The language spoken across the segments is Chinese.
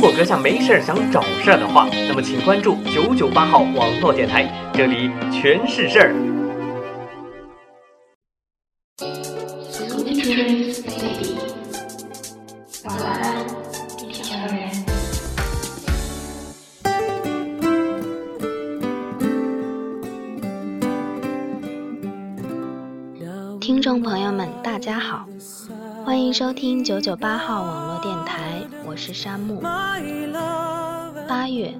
如果阁下没事儿想找事儿的话，那么请关注九九八号网络电台，这里全是事儿。晚安，地球人。听众朋友们，大家好，欢迎收听九九八号网络电台，我是山木。八月，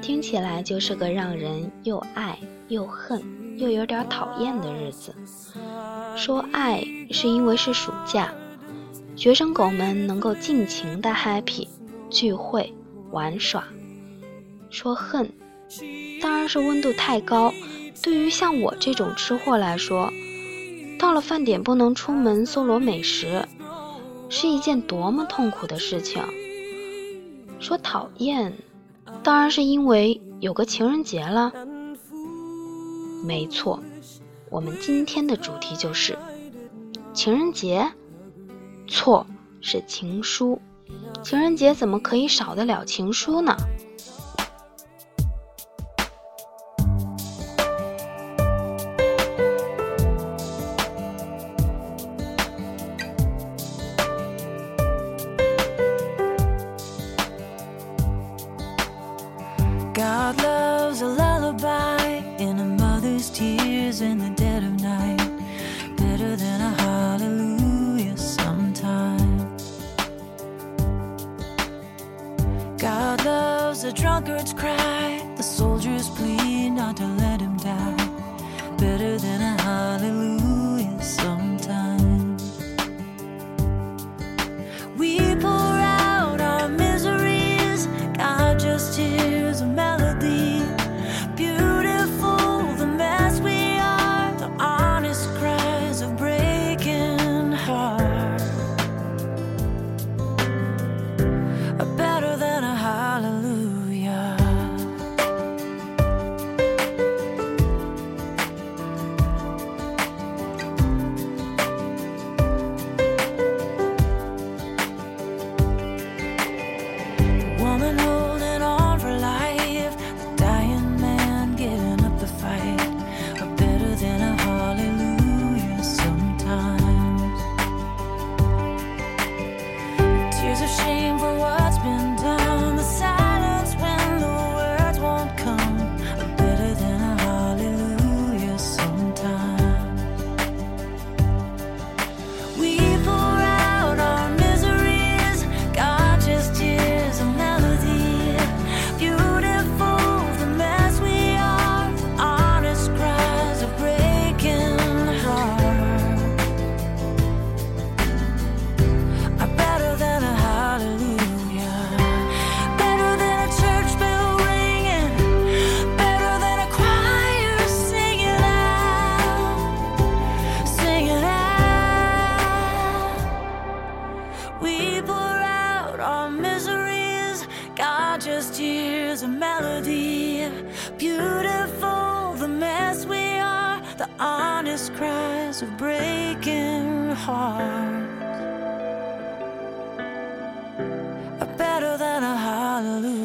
听起来就是个让人又爱又恨又有点讨厌的日子。说爱是因为是暑假，学生狗们能够尽情的 happy 聚会玩耍。说恨，当然是温度太高，对于像我这种吃货来说。到了饭点不能出门搜罗美食，是一件多么痛苦的事情。说讨厌，当然是因为有个情人节了。没错，我们今天的主题就是情人节。错，是情书。情人节怎么可以少得了情书呢？his tears in the dead of night. Better than a hallelujah sometimes. God loves a drunkard's cry. love.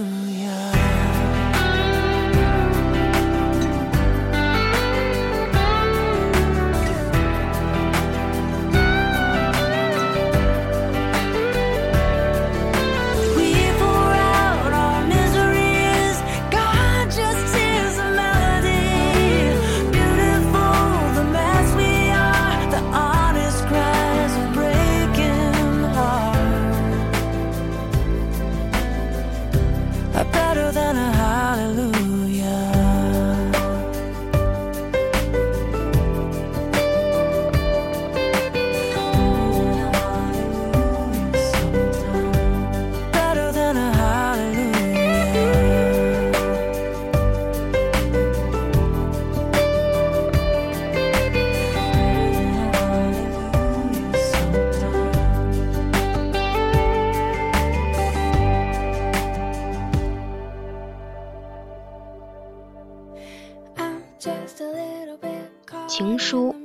情书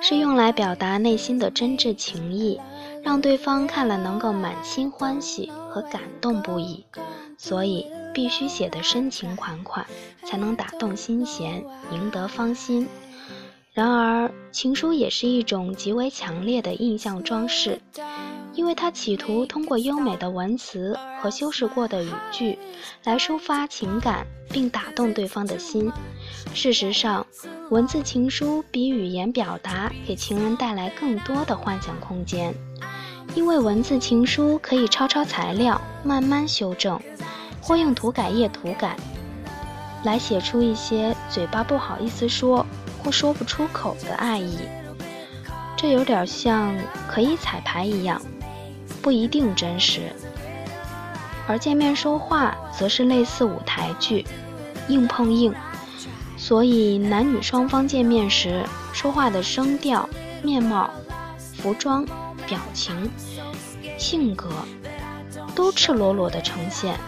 是用来表达内心的真挚情意，让对方看了能够满心欢喜和感动不已，所以必须写得深情款款，才能打动心弦，赢得芳心。然而，情书也是一种极为强烈的印象装饰，因为他企图通过优美的文词和修饰过的语句来抒发情感，并打动对方的心。事实上，文字情书比语言表达给情人带来更多的幻想空间，因为文字情书可以抄抄材料，慢慢修正，或用涂改液涂改，来写出一些嘴巴不好意思说。或说不出口的爱意，这有点像可以彩排一样，不一定真实。而见面说话则是类似舞台剧，硬碰硬，所以男女双方见面时说话的声调、面貌、服装、表情、性格，都赤裸裸的呈现，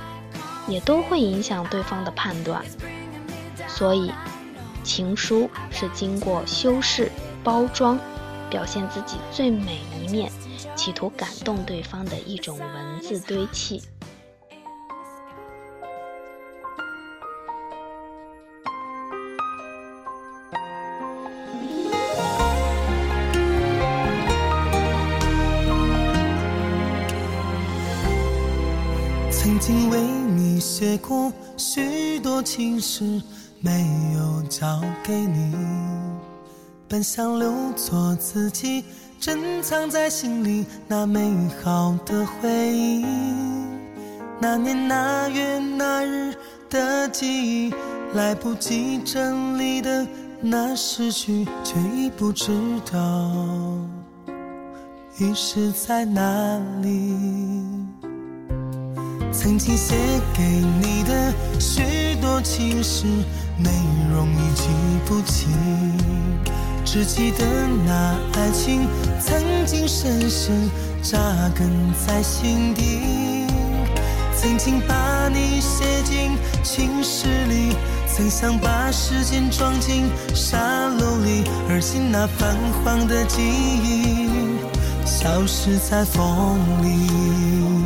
也都会影响对方的判断，所以。情书是经过修饰、包装，表现自己最美一面，企图感动对方的一种文字堆砌。曾经为你写过许多情诗。没有交给你，本想留作自己珍藏在心里那美好的回忆。那年那月那日的记忆，来不及整理的那诗句，却已不知道遗失在哪里。曾经写给你的许多情诗，内容已记不清，只记得那爱情曾经深深扎根在心底。曾经把你写进情诗里，曾想把时间装进沙漏里，而今那泛黄的记忆消失在风里。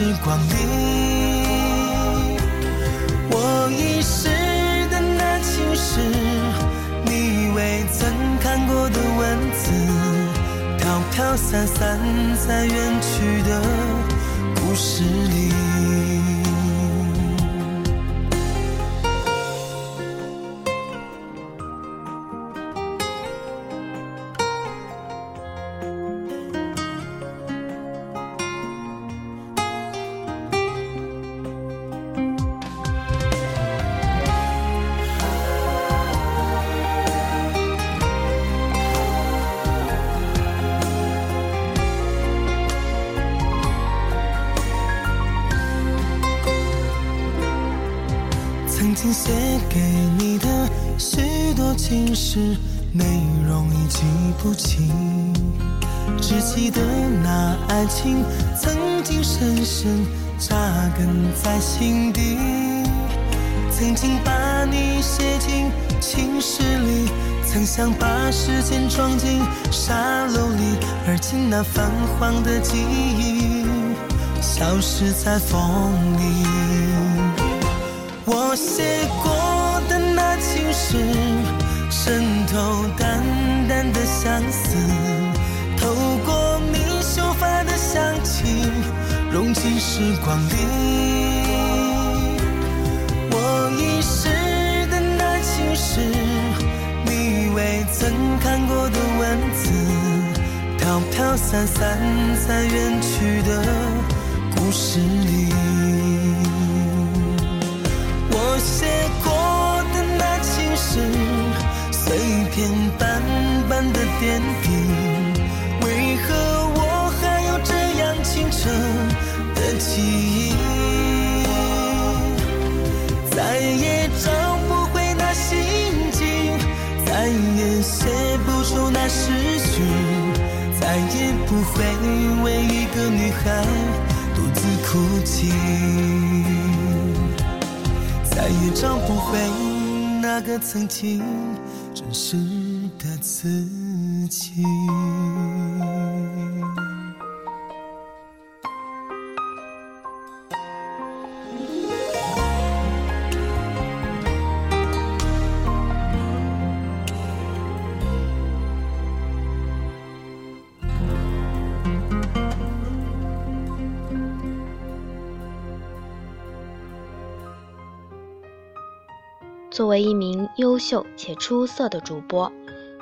时光里。我遗失的那情诗，你未曾看过的文字，飘飘散散在远去的故事里。情诗，内容已记不清，只记得那爱情曾经深深扎根在心底。曾经把你写进情诗里，曾想把时间装进沙漏里，而今那泛黄的记忆消失在风里。我写过的那情诗，渗透淡淡的相思，透过你秀发的香气，融进时光里。我遗失的那情诗，你未曾看过的文字，飘飘散散在远去的故事里。碎片斑斑的点滴，为何我还有这样清澈的记忆？再也找不回那心境，再也写不出那诗句，再也不会为一个女孩独自。哭泣，再也找不回那个曾经真实的自己。作为一名优秀且出色的主播，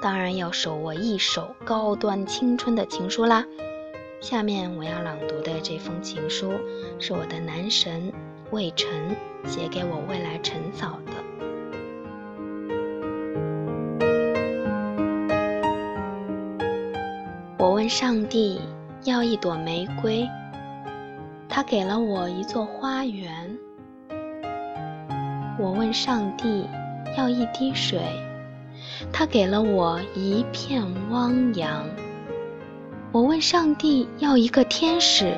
当然要手握一手高端青春的情书啦。下面我要朗读的这封情书，是我的男神魏晨写给我未来陈嫂的。我问上帝要一朵玫瑰，他给了我一座花园。我问上帝要一滴水，他给了我一片汪洋。我问上帝要一个天使，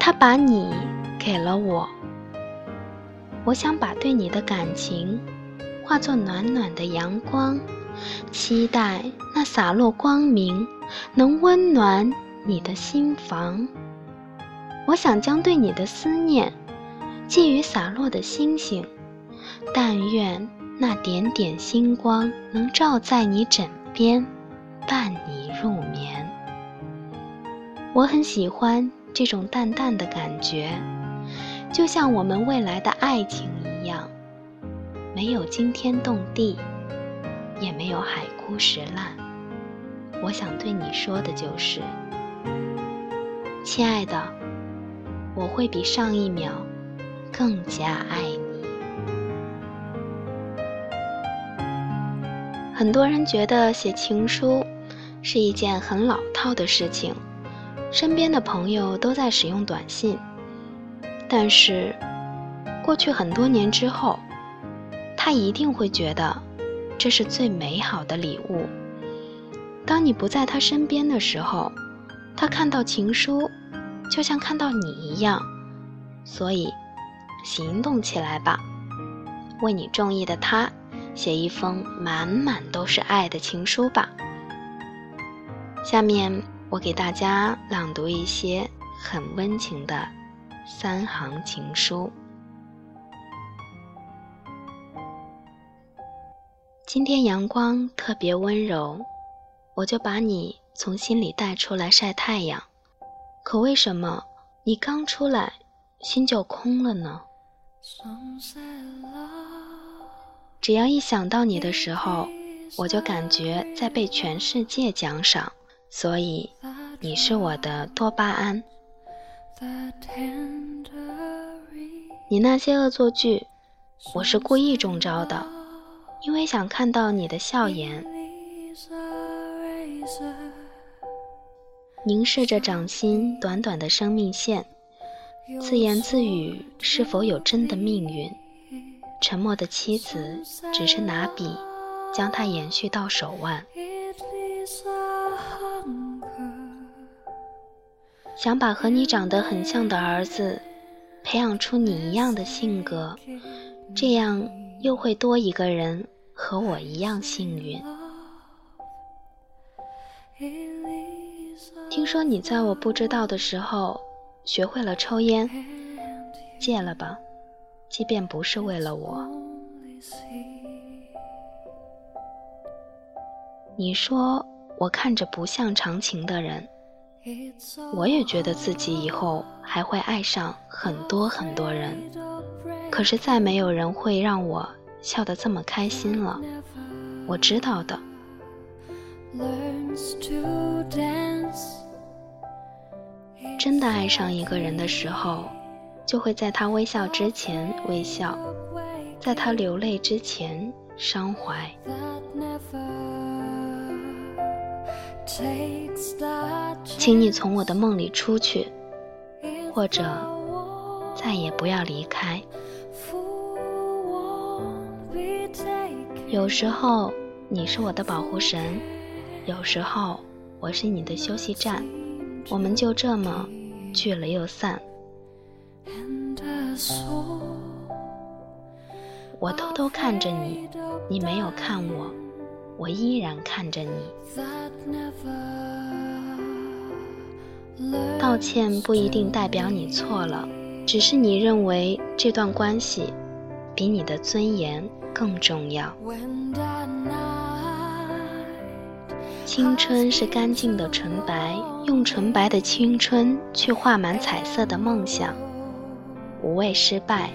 他把你给了我。我想把对你的感情化作暖暖的阳光，期待那洒落光明能温暖你的心房。我想将对你的思念寄予洒落的星星。但愿那点点星光能照在你枕边，伴你入眠。我很喜欢这种淡淡的感觉，就像我们未来的爱情一样，没有惊天动地，也没有海枯石烂。我想对你说的就是，亲爱的，我会比上一秒更加爱你。很多人觉得写情书是一件很老套的事情，身边的朋友都在使用短信。但是，过去很多年之后，他一定会觉得这是最美好的礼物。当你不在他身边的时候，他看到情书，就像看到你一样。所以，行动起来吧，为你中意的他。写一封满满都是爱的情书吧。下面我给大家朗读一些很温情的三行情书。今天阳光特别温柔，我就把你从心里带出来晒太阳。可为什么你刚出来，心就空了呢？只要一想到你的时候，我就感觉在被全世界奖赏，所以你是我的多巴胺。你那些恶作剧，我是故意中招的，因为想看到你的笑颜。凝视着掌心短短的生命线，自言自语：是否有真的命运？沉默的妻子只是拿笔将它延续到手腕，想把和你长得很像的儿子培养出你一样的性格，这样又会多一个人和我一样幸运。听说你在我不知道的时候学会了抽烟，戒了吧。即便不是为了我，你说我看着不像长情的人，我也觉得自己以后还会爱上很多很多人，可是再没有人会让我笑得这么开心了。我知道的。真的爱上一个人的时候。就会在他微笑之前微笑，在他流泪之前伤怀。请你从我的梦里出去，或者再也不要离开。有时候你是我的保护神，有时候我是你的休息站，我们就这么聚了又散。我偷偷看着你，你没有看我，我依然看着你。道歉不一定代表你错了，只是你认为这段关系比你的尊严更重要。青春是干净的纯白，用纯白的青春去画满彩色的梦想，无畏失败，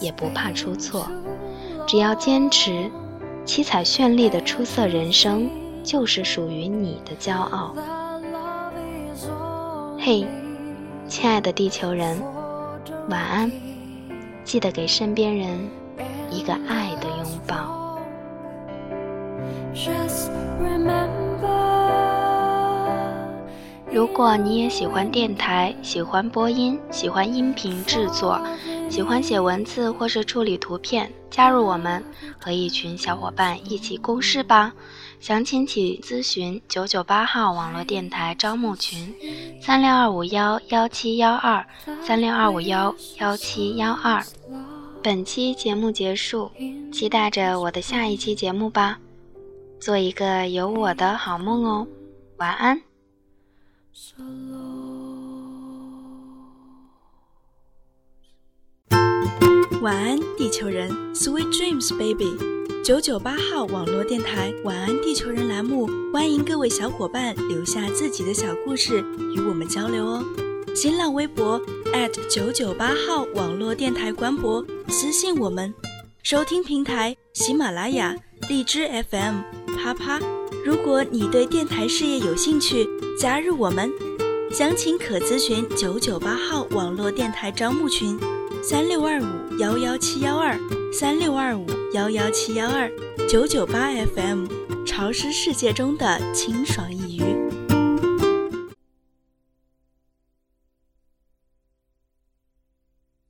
也不怕出错，只要坚持，七彩绚丽的出色人生就是属于你的骄傲。嘿，亲爱的地球人，晚安！记得给身边人一个爱的拥抱。Just remember 如果你也喜欢电台，喜欢播音，喜欢音频制作，喜欢写文字或是处理图片，加入我们，和一群小伙伴一起共事吧。详情请咨询九九八号网络电台招募群，三六二五幺幺七幺二，三六二五幺幺七幺二。本期节目结束，期待着我的下一期节目吧。做一个有我的好梦哦，晚安。晚安，地球人，Sweet dreams, baby。九九八号网络电台“晚安地球人”栏目，欢迎各位小伙伴留下自己的小故事与我们交流哦。新浪微博九九八号网络电台官博私信我们。收听平台：喜马拉雅、荔枝 FM、啪啪。如果你对电台事业有兴趣，加入我们，详情可咨询九九八号网络电台招募群。三六二五幺幺七幺二，三六二五幺幺七幺二，九九八 FM，潮湿世界中的清爽音。